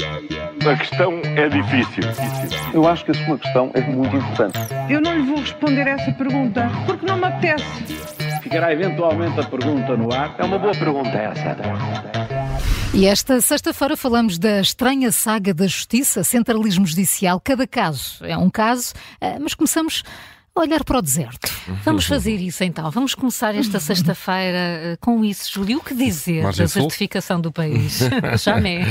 A questão é difícil. Eu acho que a sua questão é muito importante. Eu não lhe vou responder essa pergunta porque não me apetece. Ficará eventualmente a pergunta no ar. É uma boa pergunta essa. E esta sexta-feira falamos da estranha saga da justiça, centralismo judicial. Cada caso é um caso, eh, mas começamos olhar para o deserto. Vamos fazer isso então. Vamos começar esta sexta-feira uh, com isso. Júlio, o que dizer Margem da Sul? certificação do país? Jamais.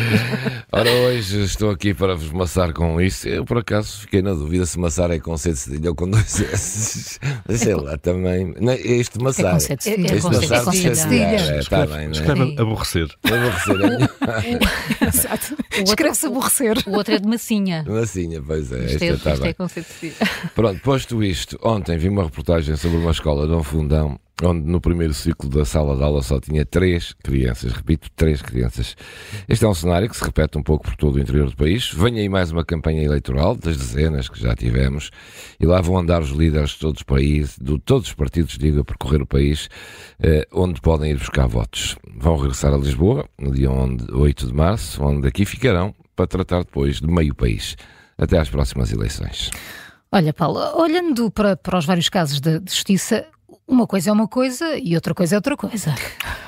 Ora, hoje estou aqui para vos maçar com isso. Eu, por acaso, fiquei na dúvida se maçar é com C de cedilha ou com dois S. Sei lá, também. Não, é este É maçar. com sete cedilhas. É Este com sete maçar de é, Está Escreve- bem, é? Escreve- aborrecer. aborrecer. Exato. Escreve-se aborrecer. O outro é de massinha. Massinha, pois é. É, está bem. é com C de cedilha. Pronto, posto isto, ontem vi uma reportagem sobre uma escola de um fundão onde no primeiro ciclo da sala de aula só tinha três crianças, repito, três crianças. Este é um cenário que se repete um pouco por todo o interior do país. Vem aí mais uma campanha eleitoral, das dezenas que já tivemos, e lá vão andar os líderes de todos os países, de todos os partidos, digo, a percorrer o país, eh, onde podem ir buscar votos. Vão regressar a Lisboa, no dia 11 8 de março, onde aqui ficarão para tratar depois de meio país, até às próximas eleições. Olha, Paulo, olhando para, para os vários casos de, de justiça, uma coisa é uma coisa e outra coisa é outra coisa.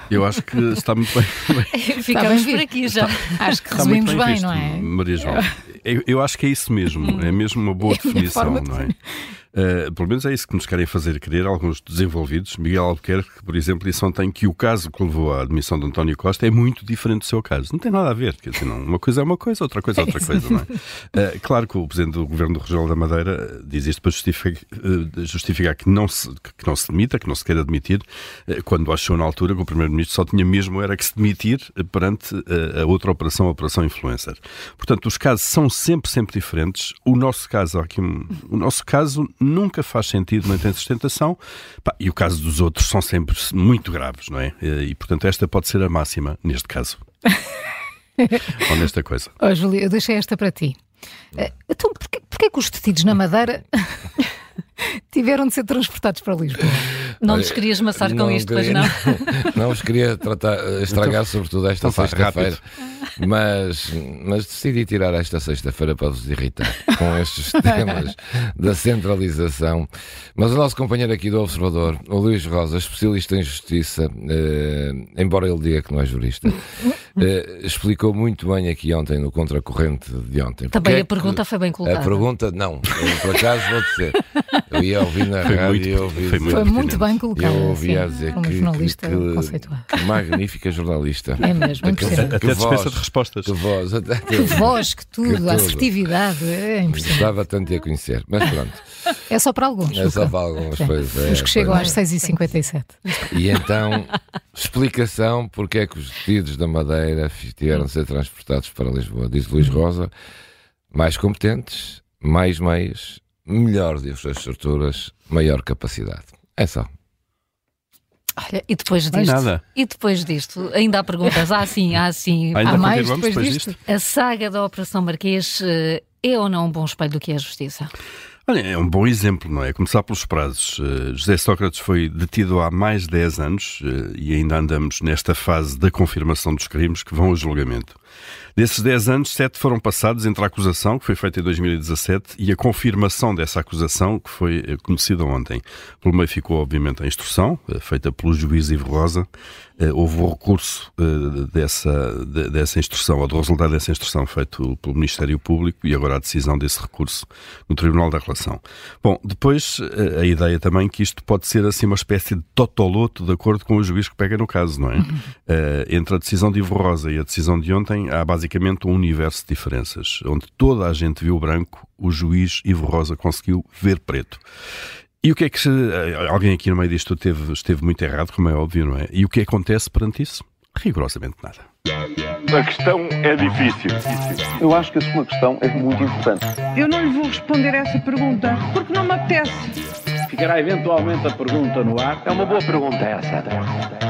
Eu acho que está muito bem. Ficamos bem por aqui já. Acho que Está resumimos bem, visto, não é? Maria João. Eu, eu acho que é isso mesmo, é mesmo uma boa É definição, de não é? Uh, pelo menos é isso que nos querem fazer crer alguns desenvolvidos. Miguel Albuquerque, por exemplo, disse ontem que o caso que levou à admissão de António Costa é muito diferente do seu caso. Não tem nada a ver, quer dizer, não, uma coisa é uma coisa, outra coisa é outra coisa, não é? Uh, claro que o Presidente do Governo do Regional da Madeira uh, diz isto para justificar, uh, justificar que, não se, que não se demita, que não se queira admitir, quando achou na altura que o Primeiro-Ministro só tinha mesmo era que se demitir perante a outra operação, a Operação Influencer. Portanto, os casos são sempre, sempre diferentes. O nosso caso, aqui o nosso caso nunca faz sentido, tem sustentação, Pá, e o caso dos outros são sempre muito graves, não é? E, portanto, esta pode ser a máxima neste caso. Ou nesta coisa. Oh, Júlia, eu deixei esta para ti. Eh, Então, porquê, porquê que os detidos na Madeira tiveram de ser transportados para Lisboa? Não nos querias maçar com não isto, pois queria- não? Não vos queria tratar, estragar sobretudo esta então sexta-feira, mas, mas decidi tirar esta sexta-feira para vos irritar com estes temas da centralização. Mas o nosso companheiro aqui do Observador, o Luís Rosa, especialista em justiça, eh, embora ele diga que não é jurista, eh, explicou muito bem aqui ontem no Contracorrente de ontem. Também Porque é a pergunta que- foi bem colocada. A pergunta, não, eu, por acaso vou dizer. Eu ia ouvir na Foi rádio muito- e eu ouvi foi dizer- Foi muito bem colocado. eu ouvia a dizer como que, jornalista que, que- conceituado. que magnífica jornalista. É mesmo, Que- impressionante. Até que dispensa voz, de respostas. Que voz, até Que voz, que tudo, tudo. a assertividade, é impressionante. Gostava tanto de a conhecer. Mas pronto, É só para alguns. é só para algumas Sim. coisas. Os que chegam às 6h57. E então, explicação porque é que os detidos da Madeira tiveram de ser transportados para Lisboa. Diz Luís Rosa, mais competentes, mais meios, melhores infraestruturas, maior capacidade. É só. Olha, e depois Não disto? nada. E depois disto? Ainda há perguntas? Ah, sim, ah, sim. Ainda Há mais depois depois disto? disto? A saga da Operação Marquês eh, é ou não um bom espelho do que é a justiça? Olha, é um bom exemplo, não é? Começar pelos prazos. Eh, José Sócrates foi detido há mais de 10 anos eh, e ainda andamos nesta fase da confirmação dos crimes que vão ao julgamento. Desses 10 anos, 7 foram passados entre a acusação, que foi feita em 2017, e a confirmação dessa acusação, que foi eh, conhecida ontem. Pelo meio ficou, obviamente, a instrução, eh, feita pelo juiz Ivo Rosa. Eh, Houve o recurso dessa, de- dessa instrução, ou do resultado dessa instrução feito pelo Ministério Público, e agora a decisão desse recurso no Tribunal da Relação. Bom, depois a ideia também que isto pode ser assim uma espécie de totoloto de acordo com o juiz que pega no caso, não é? Eh, entre a decisão de Ivo Rosa e a decisão de ontem há basicamente um universo de diferenças, onde toda a gente viu branco, o juiz Ivo Rosa conseguiu ver preto. E o que é que se, eh, alguém aqui no meio disto teve, esteve muito errado, como é óbvio, não é? E o que acontece perante isso? Rigorosamente nada. A questão é difícil. Eu acho que a sua questão é muito importante. Eu não lhe vou responder essa pergunta porque não me apetece. Ficará eventualmente a pergunta no ar. É uma boa pergunta essa.